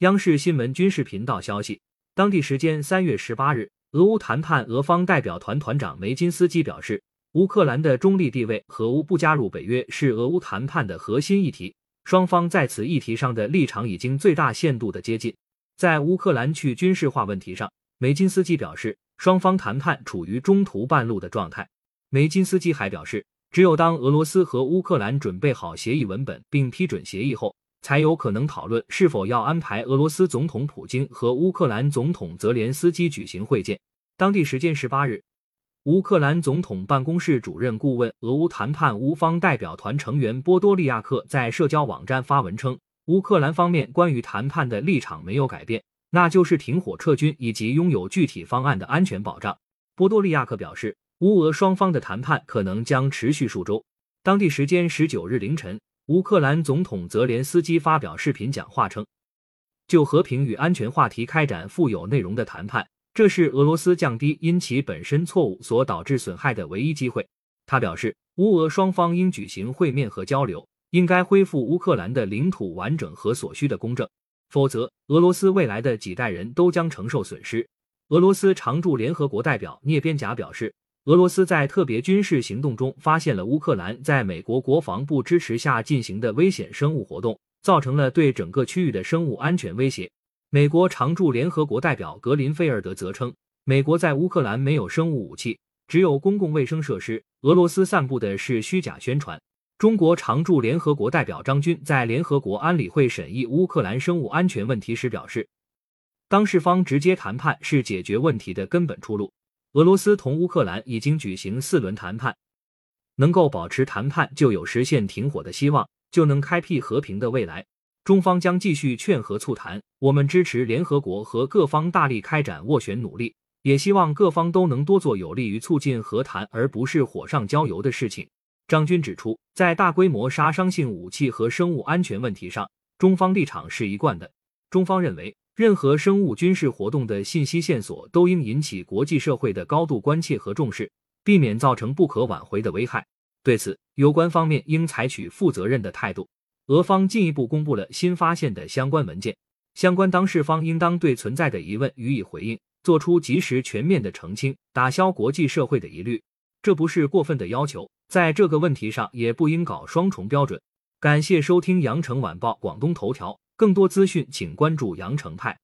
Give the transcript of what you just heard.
央视新闻军事频道消息，当地时间三月十八日，俄乌谈判俄方代表团团长梅金斯基表示，乌克兰的中立地位和乌不加入北约是俄乌谈判的核心议题，双方在此议题上的立场已经最大限度的接近。在乌克兰去军事化问题上，梅金斯基表示，双方谈判处于中途半路的状态。梅金斯基还表示，只有当俄罗斯和乌克兰准备好协议文本并批准协议后，才有可能讨论是否要安排俄罗斯总统普京和乌克兰总统泽连斯基举行会见。当地时间十八日，乌克兰总统办公室主任顾问、俄乌谈判乌方代表团成员波多利亚克在社交网站发文称。乌克兰方面关于谈判的立场没有改变，那就是停火撤军以及拥有具体方案的安全保障。波多利亚克表示，乌俄双方的谈判可能将持续数周。当地时间十九日凌晨，乌克兰总统泽连斯基发表视频讲话称，就和平与安全话题开展富有内容的谈判，这是俄罗斯降低因其本身错误所导致损害的唯一机会。他表示，乌俄双方应举行会面和交流。应该恢复乌克兰的领土完整和所需的公正，否则俄罗斯未来的几代人都将承受损失。俄罗斯常驻联合国代表聂边贾表示，俄罗斯在特别军事行动中发现了乌克兰在美国国防部支持下进行的危险生物活动，造成了对整个区域的生物安全威胁。美国常驻联合国代表格林菲尔德则称，美国在乌克兰没有生物武器，只有公共卫生设施。俄罗斯散布的是虚假宣传。中国常驻联合国代表张军在联合国安理会审议乌克兰生物安全问题时表示，当事方直接谈判是解决问题的根本出路。俄罗斯同乌克兰已经举行四轮谈判，能够保持谈判，就有实现停火的希望，就能开辟和平的未来。中方将继续劝和促谈，我们支持联合国和各方大力开展斡旋努力，也希望各方都能多做有利于促进和谈而不是火上浇油的事情。张军指出，在大规模杀伤性武器和生物安全问题上，中方立场是一贯的。中方认为，任何生物军事活动的信息线索都应引起国际社会的高度关切和重视，避免造成不可挽回的危害。对此，有关方面应采取负责任的态度。俄方进一步公布了新发现的相关文件，相关当事方应当对存在的疑问予以回应，做出及时全面的澄清，打消国际社会的疑虑。这不是过分的要求。在这个问题上，也不应搞双重标准。感谢收听羊城晚报广东头条，更多资讯请关注羊城派。